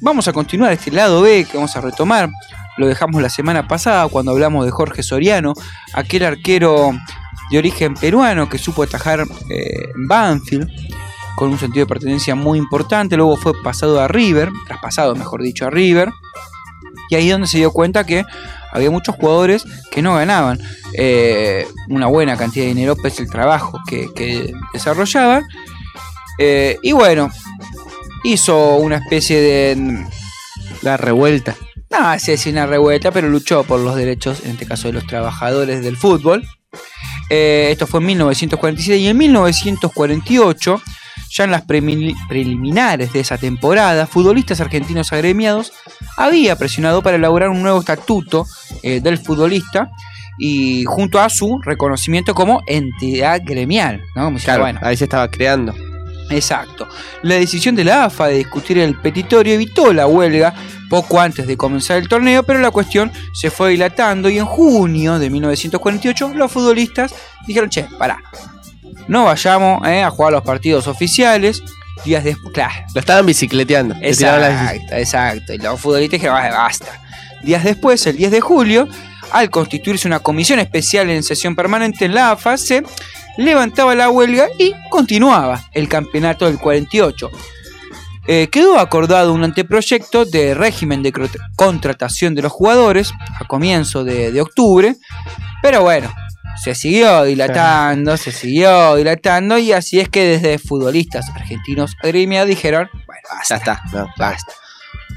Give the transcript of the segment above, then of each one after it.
vamos a continuar este lado B que vamos a retomar. Lo dejamos la semana pasada cuando hablamos de Jorge Soriano, aquel arquero de origen peruano que supo atajar eh, Banfield con un sentido de pertenencia muy importante. Luego fue pasado a River, traspasado mejor dicho a River. Y ahí es donde se dio cuenta que había muchos jugadores que no ganaban eh, una buena cantidad de dinero pese el trabajo que, que desarrollaban. Eh, y bueno, hizo una especie de... La revuelta. No sé si una revuelta, pero luchó por los derechos, en este caso de los trabajadores del fútbol. Eh, esto fue en 1947 y en 1948, ya en las preliminares de esa temporada, futbolistas argentinos agremiados había presionado para elaborar un nuevo estatuto eh, del futbolista y junto a su reconocimiento como entidad gremial. ¿no? bueno, ahí se estaba creando. Exacto. La decisión de la AFA de discutir el petitorio evitó la huelga poco antes de comenzar el torneo, pero la cuestión se fue dilatando y en junio de 1948 los futbolistas dijeron, che, pará, no vayamos eh, a jugar los partidos oficiales. Días después, claro. Lo estaban bicicleteando. Exacto, exacto. Y los futbolistas dijeron, basta. Días después, el 10 de julio, al constituirse una comisión especial en sesión permanente en la AFA, se levantaba la huelga y continuaba el campeonato del 48. Eh, quedó acordado un anteproyecto de régimen de contratación de los jugadores a comienzo de, octubre, pero bueno, se siguió dilatando, se siguió dilatando y así es que desde futbolistas argentinos agremiados dijeron, bueno, basta, está, basta.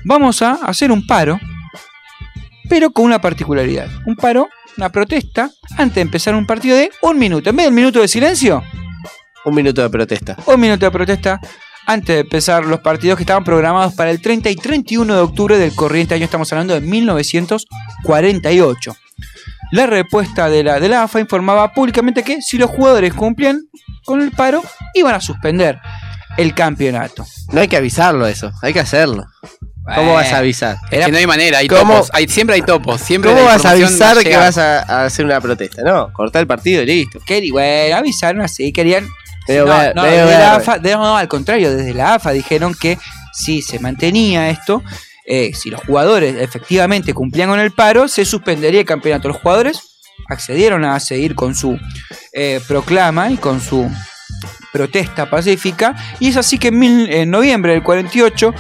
Vamos a hacer un paro, pero con una particularidad, un paro, una protesta antes de empezar un partido de un minuto, en vez del minuto de silencio, un minuto de protesta. Un minuto de protesta antes de empezar los partidos que estaban programados para el 30 y 31 de octubre del corriente año, estamos hablando de 1948. La respuesta de la, de la AFA informaba públicamente que si los jugadores cumplían con el paro, iban a suspender el campeonato. No hay que avisarlo eso, hay que hacerlo. ¿Cómo vas a avisar? Es que no hay manera, hay topos, hay, siempre hay topos. Siempre ¿Cómo vas a avisar que vas a, hacer una protesta? No, cortar el partido y listo. ¿Qué? Bueno, avisaron así, querían no, al contrario, desde la AFA dijeron que si se mantenía esto, eh, si los jugadores efectivamente cumplían con el paro, se suspendería el campeonato. Los jugadores accedieron a seguir con su eh, proclama y con su protesta pacífica, y es así que en, noviembre del 48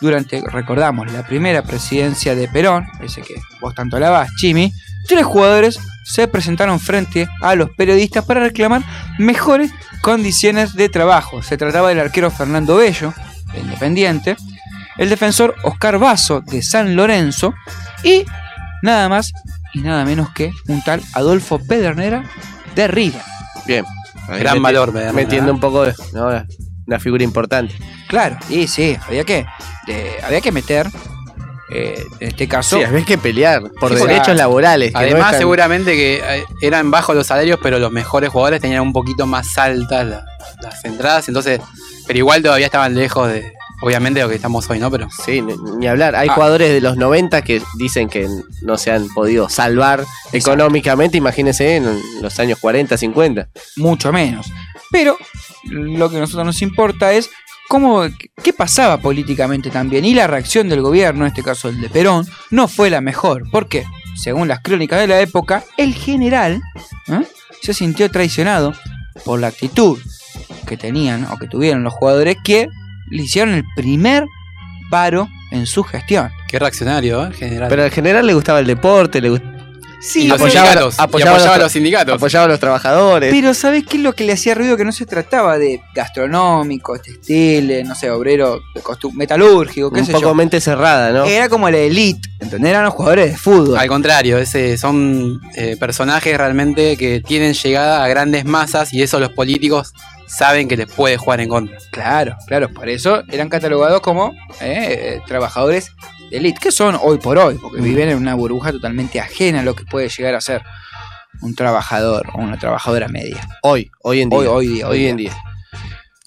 durante, recordamos, la primera presidencia de Perón, ese que vos tanto alabás, Chimi, tres jugadores se presentaron frente a los periodistas para reclamar mejores condiciones de trabajo. Se trataba del arquero Fernando Bello, de Independiente, el defensor Oscar Basso, de San Lorenzo, y nada más y nada menos que un tal Adolfo Pedernera, de Riga. Bien. Gran valor, Metiendo un poco de una figura importante. Claro, y sí, había que, había que meter eh, en este caso. Sí, había que pelear por derechos laborales. Además, seguramente que eh, eran bajos los salarios, pero los mejores jugadores tenían un poquito más altas las entradas, entonces, pero igual todavía estaban lejos de, obviamente, de lo que estamos hoy, ¿no? Pero sí, ni, hablar. Hay ah. jugadores de los 90 que dicen que no se han podido salvar económicamente, imagínense en los años 40, 50. Mucho menos. Pero lo que a nosotros nos importa es cómo, qué pasaba políticamente también. Y la reacción del gobierno, en este caso el de Perón, no fue la mejor. Porque, según las crónicas de la época, el general ¿eh? se sintió traicionado por la actitud que tenían o que tuvieron los jugadores que le hicieron el primer paro en su gestión. Qué reaccionario, ¿eh? General. Pero al general le gustaba el deporte, le, Sí, apoyaba, apoyaba, a los, sindicatos. Apoyaba a los trabajadores. Pero ¿sabes qué es lo que le hacía ruido? Que no se trataba de gastronómico, textiles, no sé, obrero, metalúrgico, qué Un poco mente cerrada, ¿no? Era como la elite, ¿entendés? Eran los jugadores de fútbol. Al contrario, ese, son eh, personajes realmente que tienen llegada a grandes masas y eso los políticos saben que les puede jugar en contra. Claro, claro, por eso eran catalogados como eh, trabajadores elite, que son hoy por hoy, porque viven en una burbuja totalmente ajena a lo que puede llegar a ser un trabajador o una trabajadora media. Hoy, hoy en día. Hoy, día, hoy, en día.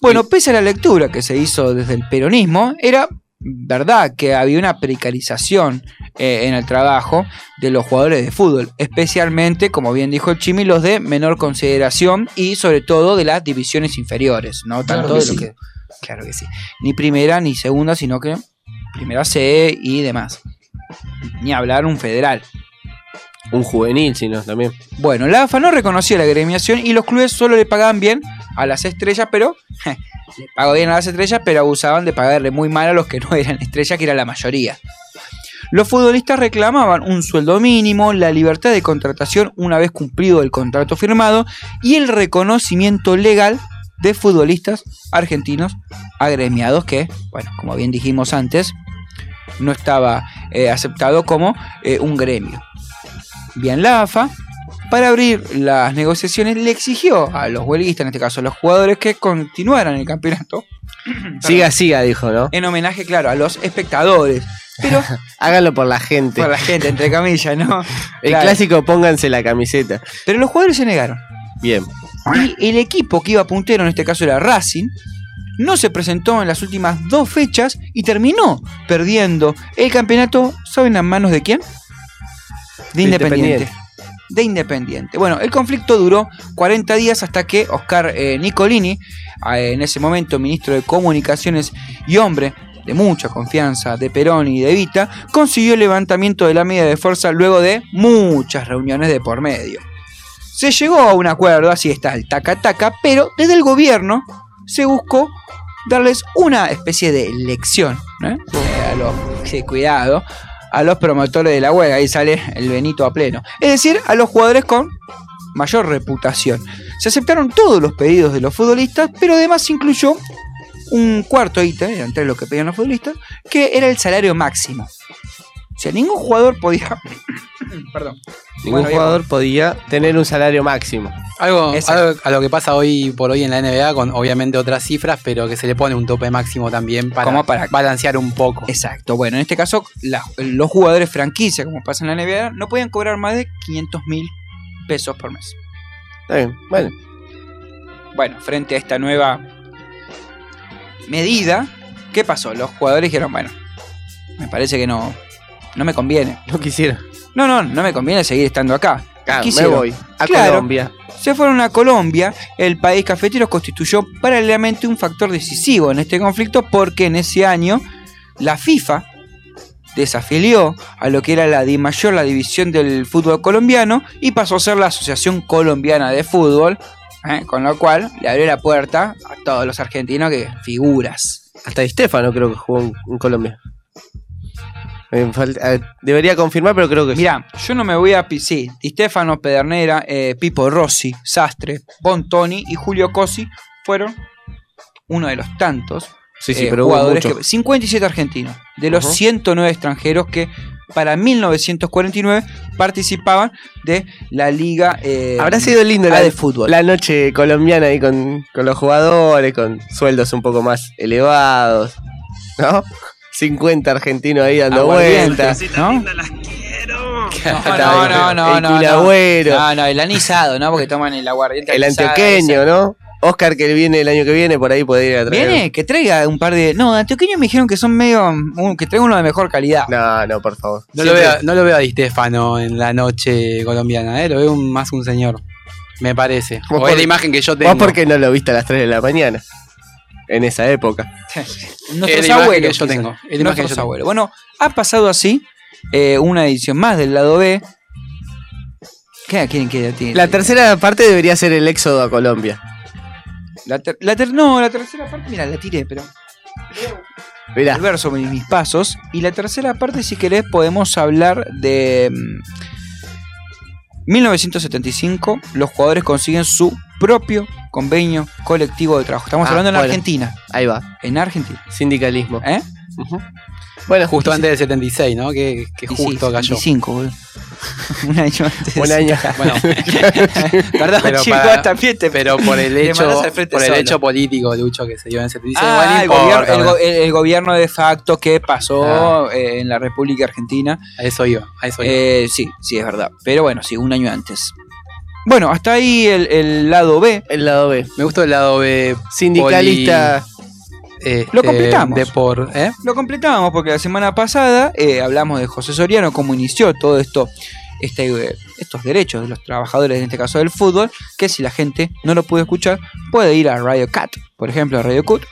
Bueno, pese a la lectura que se hizo desde el peronismo, era verdad que había una precarización eh, en el trabajo de los jugadores de fútbol, especialmente, como bien dijo el Chimi, los de menor consideración y sobre todo de las divisiones inferiores, no tanto de lo que claro que sí, ni primera ni segunda, sino que primera C y demás. Ni hablar un federal. Un juvenil, sino también. Bueno, la AFA no reconocía la gremiación y los clubes solo le pagaban bien a las estrellas, pero le pagó bien a las estrellas, pero abusaban de pagarle muy mal a los que no eran estrellas, que era la mayoría. Los futbolistas reclamaban un sueldo mínimo, la libertad de contratación una vez cumplido el contrato firmado y el reconocimiento legal de futbolistas argentinos agremiados que, bueno, como bien dijimos antes, no estaba eh, aceptado como eh, un gremio. Bien, la AFA, para abrir las negociaciones, le exigió a los huelguistas, en este caso a los jugadores, que continuaran el campeonato. Siga, siga, dijo, ¿no? En homenaje, claro, a los espectadores. Pero Háganlo por la gente. por la gente, entre comillas, ¿no? El Claro. clásico, pónganse la camiseta. Pero los jugadores se negaron. Bien. Y el equipo que iba puntero, en este caso era Racing, no se presentó en las últimas dos fechas y terminó perdiendo el campeonato, ¿saben a manos de quién? De De Independiente. Independiente. De Independiente. Bueno, el conflicto duró 40 días hasta que Oscar eh, Nicolini, en ese momento ministro de Comunicaciones y hombre de mucha confianza de Perón y de Vita, consiguió el levantamiento de la medida de fuerza luego de muchas reuniones de por medio. Se llegó a un acuerdo, así está el taca-taca, pero desde el gobierno se buscó darles una especie de lección ¿no? Eh, a los, cuidado, a los promotores de la huelga, ahí sale el Benito a pleno. Es decir, a los jugadores con mayor reputación. Se aceptaron todos los pedidos de los futbolistas, pero además se incluyó un cuarto ítem, eran tres los que pedían los futbolistas, que era el salario máximo. O sea, ningún jugador podía. Perdón. Ningún Bueno, jugador podía tener un salario máximo. Algo, a lo que pasa hoy por hoy en la NBA, con obviamente otras cifras, pero que se le pone un tope máximo también para, Como para- balancear un poco. Exacto. Bueno, en este caso, la- los jugadores franquicia, como pasa en la NBA, no podían cobrar más de 500 mil pesos por mes. Está bien. Bueno, Bueno, frente a esta nueva medida, ¿qué pasó? Los jugadores dijeron, bueno, me parece que no, no me conviene. no quisiera. No, no, no me conviene seguir estando acá. Claro, me voy a Claro. Colombia. Se fueron a Colombia, el país cafetero constituyó paralelamente un factor decisivo en este conflicto porque en ese año la FIFA desafilió a lo que era la DIMAYOR, la división del fútbol colombiano, y pasó a ser la Asociación Colombiana de Fútbol, ¿eh? con lo cual le abrió la puerta a todos los argentinos que figuras. Hasta Di Stefano creo que jugó en, en Colombia. Falta- eh, debería confirmar, pero creo que sí. Mira, yo no me voy a... Sí, Di Stefano, Pedernera, eh, Pipo Rossi, Sastre, Bontoni y Julio Cosi fueron uno de los tantos Sí, sí, eh, pero jugadores mucho. que, 57 argentinos, de los Ujú. 109 extranjeros que para 1949 participaban de la liga eh, Habrá sido lindo la, de fútbol. la noche colombiana ahí con, con los jugadores, con sueldos un poco más elevados, ¿no? 50 argentinos ahí dando vueltas. ¿no? Está No, no, bien. no, el no, no. Agüero, No, no, el anisado, ¿no? Porque toman el aguardiente. el anisado antioqueño, ese. ¿no? Oscar que viene el año que viene, por ahí podría ir a traer. Viene, que traiga un par de. No, antioqueños me dijeron que son medio. un- que traiga uno de mejor calidad. No, no, por favor. No lo, veo, no lo veo a Di Stefano en la noche colombiana, ¿eh? lo veo un- más un señor. Me parece. O es la imagen que yo tengo. Vos porque no lo viste a las 3 de la mañana. En esa época. Nuestros abuelos. que yo tengo, Nuestros abuelos. Bueno, ha pasado así eh, una edición más del lado B. ¿Qué quieren que tiene? La tercera parte debería ser el éxodo a Colombia. La ter- la ter- no, la tercera parte, mira, la tiré, pero. Mirá, volver sobre mis pasos. Y la tercera parte, si querés, podemos hablar de. Mm, 1975, los jugadores consiguen su propio convenio colectivo de trabajo. Estamos Ah, hablando en bueno. Argentina. ahí va. En Argentina. Sindicalismo. ¿Eh? Ujú. Bueno, Justo antes del 76, ¿no? Que, que Y sí, justo cayó. 25, boludo. Un año antes. Un año. Bueno, Perdón, Pero chicos, para- también te pero por el hecho, por el hecho político, Lucho, que se dio en el 76. Ah, el, importa, gobierno, el, gobierno de facto que pasó eh, en la República Argentina. a eso iba, a eso iba. Eh, sí, sí, es verdad. Pero bueno, sí, un año antes. Bueno, hasta ahí el, el lado B. el lado B. Me gustó el lado B. Sindicalista. Este, Lo completamos. De por, ¿eh? Lo completábamos porque la semana pasada eh, hablamos de José Soriano, cómo inició todo esto, este, eh, estos derechos de los trabajadores, en este caso del fútbol, que si la gente no lo pudo escuchar, puede ir a Radio Cat, por ejemplo, a Radio Cut,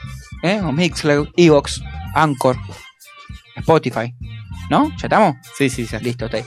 eh, o Mixcloud, Evox, Anchor, Spotify. ¿No? ¿Ya estamos? Sí, sí, ya. Listo, está ahí.